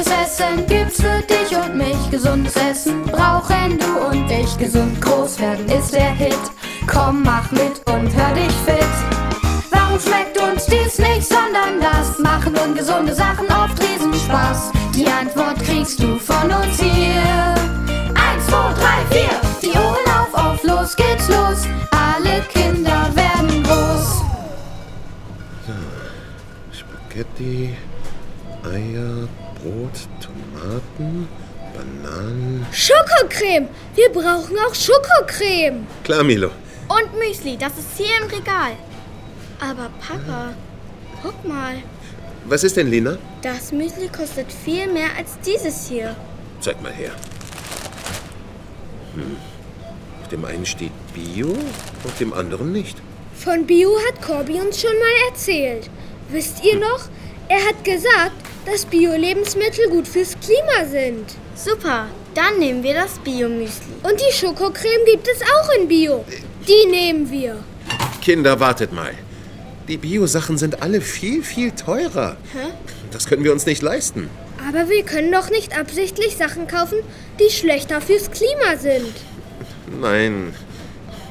gutes Essen gibt's für dich und mich. Gesundes Essen brauchen du und ich. Gesund groß werden ist der Hit. Komm, mach mit und hör dich fit. Warum schmeckt uns dies nicht, sondern das? Machen ungesunde Sachen oft Riesenspaß. Die Antwort kriegst du von uns hier. Eins, zwei, drei, vier. Die Ohren auf, auf, los geht's los. Alle Kinder werden groß. Spaghetti, Eier, Brot, Tomaten, Bananen. Schokocreme! Wir brauchen auch Schokocreme! Klar, Milo. Und Müsli, das ist hier im Regal. Aber Papa, guck mal. Was ist denn, Lina? Das Müsli kostet viel mehr als dieses hier. Zeig mal her. Hm. Auf dem einen steht Bio, auf dem anderen nicht. Von Bio hat Corby uns schon mal erzählt. Wisst ihr noch? Er hat gesagt, dass Bio-Lebensmittel gut fürs Klima sind. Super, dann nehmen wir das Bio-Müsli. Und die Schokocreme gibt es auch in Bio. Die nehmen wir. Kinder, wartet mal. Die Bio-Sachen sind alle viel, viel teurer. Hä? Das können wir uns nicht leisten. Aber wir können doch nicht absichtlich Sachen kaufen, die schlechter fürs Klima sind. Nein,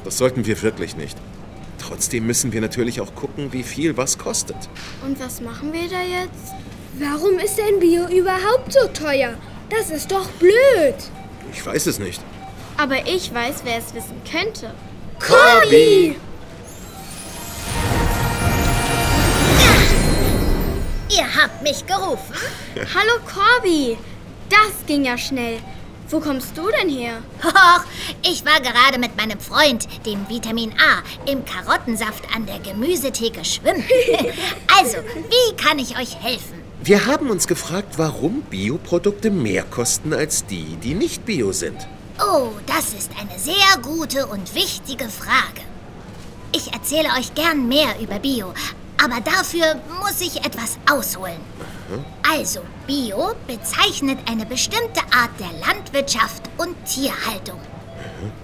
das sollten wir wirklich nicht. Trotzdem müssen wir natürlich auch gucken, wie viel was kostet. Und was machen wir da jetzt? Warum ist denn Bio überhaupt so teuer? Das ist doch blöd. Ich weiß es nicht. Aber ich weiß, wer es wissen könnte. Corby! Ihr habt mich gerufen. Hallo Corby, das ging ja schnell. Wo kommst du denn her? Hoch, ich war gerade mit meinem Freund, dem Vitamin A, im Karottensaft an der Gemüsetheke schwimmen. also, wie kann ich euch helfen? Wir haben uns gefragt, warum Bioprodukte mehr kosten als die, die nicht Bio sind. Oh, das ist eine sehr gute und wichtige Frage. Ich erzähle euch gern mehr über Bio, aber dafür muss ich etwas ausholen. Also, Bio bezeichnet eine bestimmte Art der Landwirtschaft und Tierhaltung.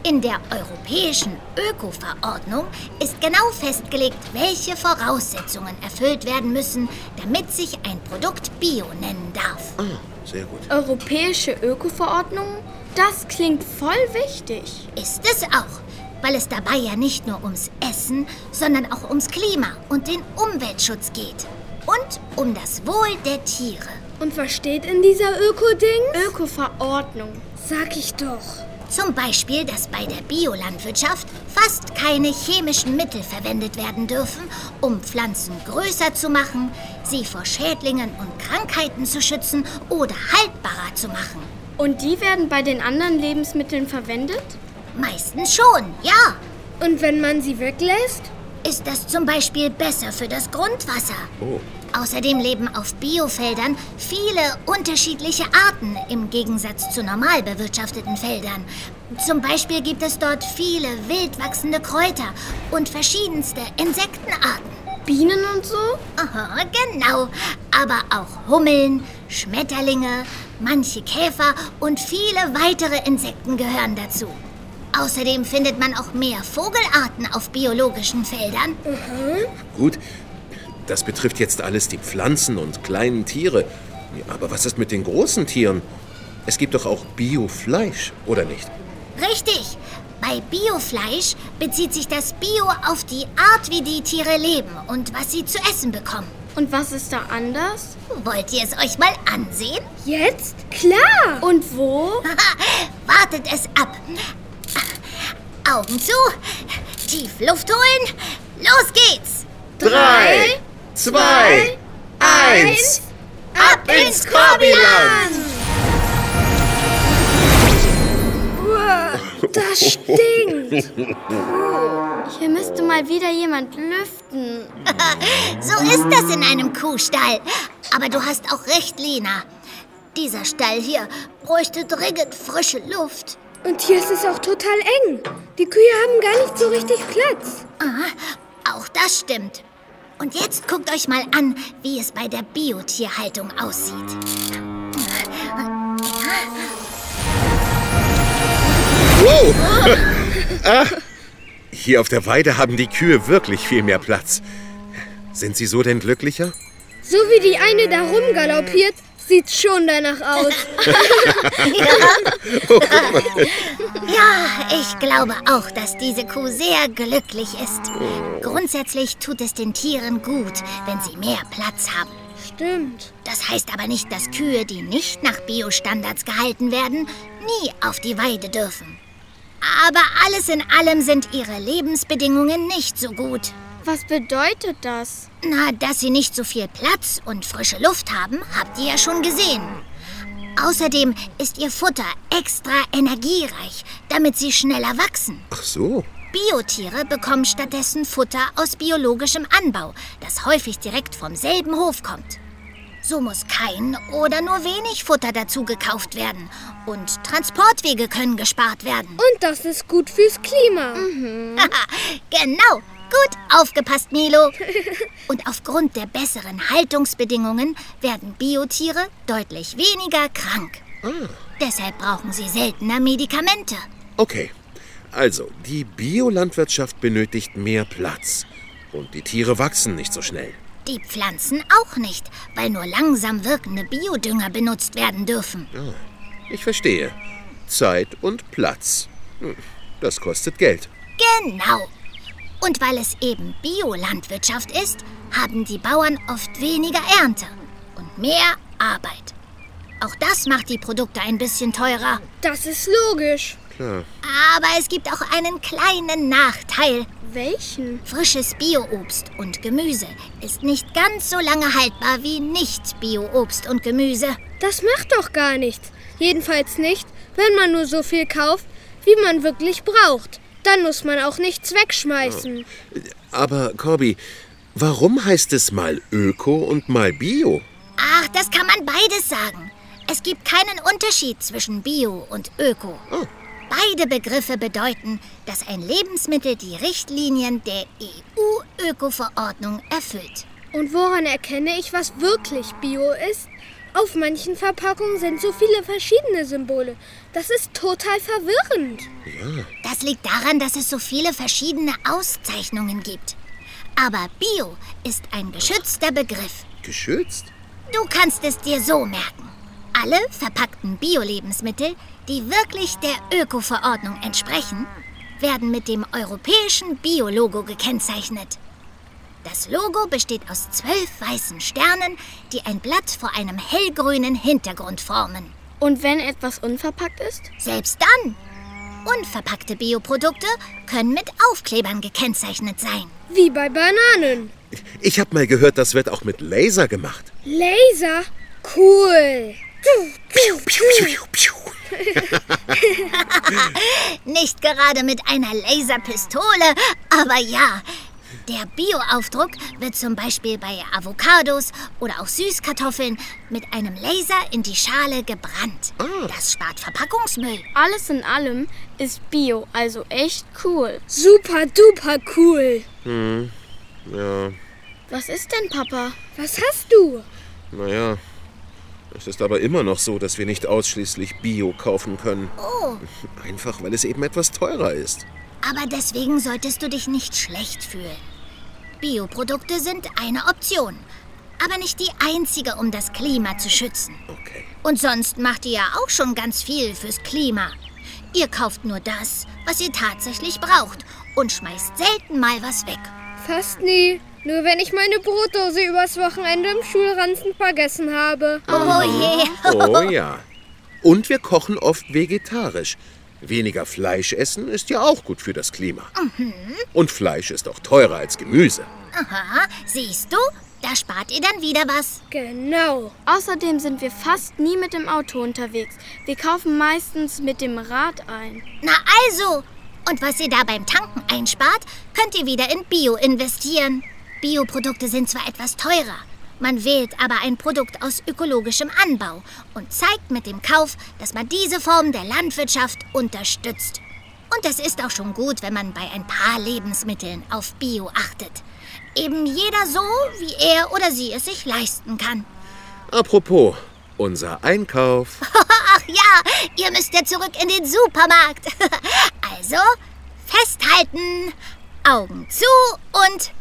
In der europäischen Öko-Verordnung ist genau festgelegt, welche Voraussetzungen erfüllt werden müssen, damit sich ein Produkt Bio nennen darf. Ah, sehr gut. Europäische Öko-Verordnung? Das klingt voll wichtig. Ist es auch, weil es dabei ja nicht nur ums Essen, sondern auch ums Klima und den Umweltschutz geht. Und um das Wohl der Tiere. Und was steht in dieser Öko-Ding? Öko-Verordnung. Sag ich doch. Zum Beispiel, dass bei der Biolandwirtschaft fast keine chemischen Mittel verwendet werden dürfen, um Pflanzen größer zu machen, sie vor Schädlingen und Krankheiten zu schützen oder haltbarer zu machen. Und die werden bei den anderen Lebensmitteln verwendet? Meistens schon, ja. Und wenn man sie weglässt? Ist das zum Beispiel besser für das Grundwasser? Oh. Außerdem leben auf Biofeldern viele unterschiedliche Arten im Gegensatz zu normal bewirtschafteten Feldern. Zum Beispiel gibt es dort viele wild wachsende Kräuter und verschiedenste Insektenarten. Bienen und so? Aha, genau. Aber auch Hummeln, Schmetterlinge, manche Käfer und viele weitere Insekten gehören dazu. Außerdem findet man auch mehr Vogelarten auf biologischen Feldern. Gut, das betrifft jetzt alles die Pflanzen und kleinen Tiere. Aber was ist mit den großen Tieren? Es gibt doch auch Biofleisch, oder nicht? Richtig. Bei Biofleisch bezieht sich das Bio auf die Art, wie die Tiere leben und was sie zu essen bekommen. Und was ist da anders? Wollt ihr es euch mal ansehen? Jetzt? Klar! Und wo? Wartet es ab. Augen zu, tief Luft holen. Los geht's. Drei, zwei, eins. Ab ins Korbiland! Uah, das stinkt. Hier müsste mal wieder jemand lüften. So ist das in einem Kuhstall. Aber du hast auch recht, Lena. Dieser Stall hier bräuchte dringend frische Luft. Und hier ist es auch total eng. Die Kühe haben gar nicht so richtig Platz. Aha, auch das stimmt. Und jetzt guckt euch mal an, wie es bei der Biotierhaltung aussieht. Wow! ah, hier auf der Weide haben die Kühe wirklich viel mehr Platz. Sind sie so denn glücklicher? So wie die eine da rumgaloppiert, Sieht schon danach aus. Ja, ich glaube auch, dass diese Kuh sehr glücklich ist. Grundsätzlich tut es den Tieren gut, wenn sie mehr Platz haben. Stimmt. Das heißt aber nicht, dass Kühe, die nicht nach Biostandards gehalten werden, nie auf die Weide dürfen. Aber alles in allem sind ihre Lebensbedingungen nicht so gut. Was bedeutet das? Na, dass sie nicht so viel Platz und frische Luft haben, habt ihr ja schon gesehen. Außerdem ist ihr Futter extra energiereich, damit sie schneller wachsen. Ach so. Biotiere bekommen stattdessen Futter aus biologischem Anbau, das häufig direkt vom selben Hof kommt. So muss kein oder nur wenig Futter dazu gekauft werden und Transportwege können gespart werden. Und das ist gut fürs Klima. genau, gut aufgepasst, Milo. Und aufgrund der besseren Haltungsbedingungen werden Biotiere deutlich weniger krank. Deshalb brauchen sie seltener Medikamente. Okay. Also, die Biolandwirtschaft benötigt mehr Platz. Und die Tiere wachsen nicht so schnell. Die Pflanzen auch nicht, weil nur langsam wirkende Biodünger benutzt werden dürfen. Ich verstehe. Zeit und Platz. Hm, Das kostet Geld. Genau. Und weil es eben Biolandwirtschaft ist, haben die Bauern oft weniger Ernte und mehr Arbeit. Auch das macht die Produkte ein bisschen teurer. Das ist logisch. Klar. Aber es gibt auch einen kleinen Nachteil. Welchen? Frisches Bioobst und Gemüse ist nicht ganz so lange haltbar wie nicht Bioobst und Gemüse. Das macht doch gar nichts. Jedenfalls nicht, wenn man nur so viel kauft, wie man wirklich braucht. Dann muss man auch nichts wegschmeißen. Aber, Corby, warum heißt es mal Öko und mal Bio? Ach, das kann man beides sagen. Es gibt keinen Unterschied zwischen Bio und Öko. Oh. Beide Begriffe bedeuten, dass ein Lebensmittel die Richtlinien der EU-Öko-Verordnung erfüllt. Und woran erkenne ich, was wirklich Bio ist? Auf manchen Verpackungen sind so viele verschiedene Symbole. Das ist total verwirrend. Das liegt daran, dass es so viele verschiedene Auszeichnungen gibt. Aber Bio ist ein geschützter Begriff. Geschützt? Du kannst es dir so merken. Alle verpackten Bio-Lebensmittel, die wirklich der Öko-Verordnung entsprechen, werden mit dem europäischen Bio-Logo gekennzeichnet. Das Logo besteht aus zwölf weißen Sternen, die ein Blatt vor einem hellgrünen Hintergrund formen. Und wenn etwas unverpackt ist? Selbst dann. Unverpackte Bioprodukte können mit Aufklebern gekennzeichnet sein. Wie bei Bananen. Ich habe mal gehört, das wird auch mit Laser gemacht. Laser? Cool. Nicht gerade mit einer Laserpistole, aber ja. Der Bioaufdruck wird zum Beispiel bei Avocados oder auch Süßkartoffeln mit einem Laser in die Schale gebrannt. Das spart Verpackungsmüll. Alles in allem ist Bio, also echt cool. Super duper cool. Ja, Was ist denn, Papa? Was hast du? naja. Es ist aber immer noch so, dass wir nicht ausschließlich Bio kaufen können. Oh, Einfach, weil es eben etwas teurer ist. aber deswegen solltest du dich nicht schlecht fühlen. Bioprodukte sind eine Option, aber nicht die einzige, um das Klima zu schützen. Okay. Und sonst macht ihr ja auch schon ganz viel fürs Klima. Ihr kauft nur das, was ihr tatsächlich braucht und schmeißt selten mal was weg. Fast nie. Nur wenn ich meine Brotdose übers Wochenende im Schulranzen vergessen habe. Oh je. Oh ja. Und wir kochen oft vegetarisch. Weniger Fleisch essen ist ja auch gut für das Klima. Und Fleisch ist auch teurer als Gemüse. Aha, siehst du? Da spart ihr dann wieder was. Genau. Außerdem sind wir fast nie mit dem Auto unterwegs. Wir kaufen meistens mit dem Rad ein. Na also. Und was ihr da beim Tanken einspart, könnt ihr wieder in Bio investieren. Bioprodukte sind zwar etwas teurer, man wählt aber ein Produkt aus ökologischem Anbau und zeigt mit dem Kauf, dass man diese Form der Landwirtschaft unterstützt. Und es ist auch schon gut, wenn man bei ein paar Lebensmitteln auf Bio achtet. Eben jeder so, wie er oder sie es sich leisten kann. Apropos, unser Einkauf. Ach ja, ihr müsst ja zurück in den Supermarkt. Also, festhalten, Augen zu und...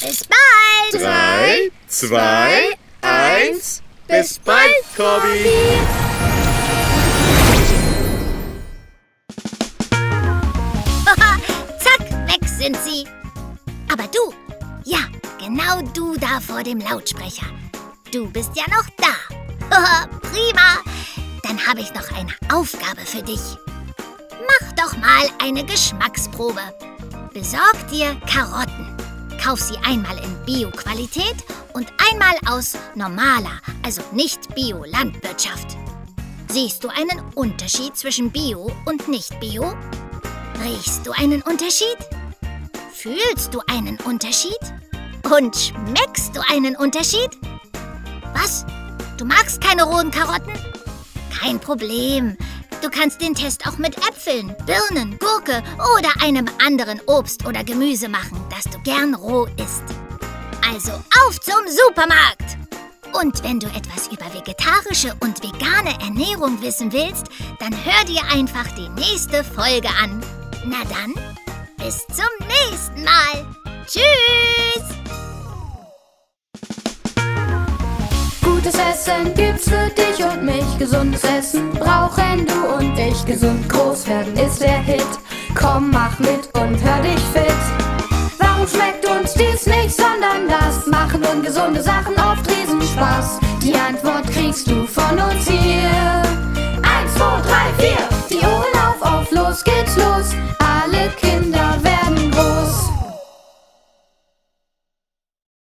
Bis bald! Drei, zwei, eins. Bis bald, Corby. Zack, weg sind sie. Aber du, ja, genau du da vor dem Lautsprecher. Du bist ja noch da. Prima. Dann habe ich noch eine Aufgabe für dich. Mach doch mal eine Geschmacksprobe. Besorg dir Karotten. Kauf sie einmal in Bio-Qualität und einmal aus normaler, also nicht Bio-Landwirtschaft. Siehst du einen Unterschied zwischen Bio und nicht Bio? Riechst du einen Unterschied? Fühlst du einen Unterschied? Und schmeckst du einen Unterschied? Was? Du magst keine rohen Karotten? Kein Problem. Du kannst den Test auch mit Äpfeln, Birnen, Gurke oder einem anderen Obst oder Gemüse machen, das du gern roh isst. Also auf zum Supermarkt! Und wenn du etwas über vegetarische und vegane Ernährung wissen willst, dann hör dir einfach die nächste Folge an. Na dann, bis zum nächsten Mal. Tschüss! Gutes Essen gibt's für dich und mich. Gesundes Essen brauchen du und ich. Gesund groß werden ist der Hit. Komm, mach mit und hör dich fit. Warum schmeckt uns dies nicht, sondern das? Machen ungesunde Sachen oft Riesenspaß. Die Antwort kriegst du von uns hier. Eins, zwei, drei, vier. Die Ohren auf, auf, los geht's los.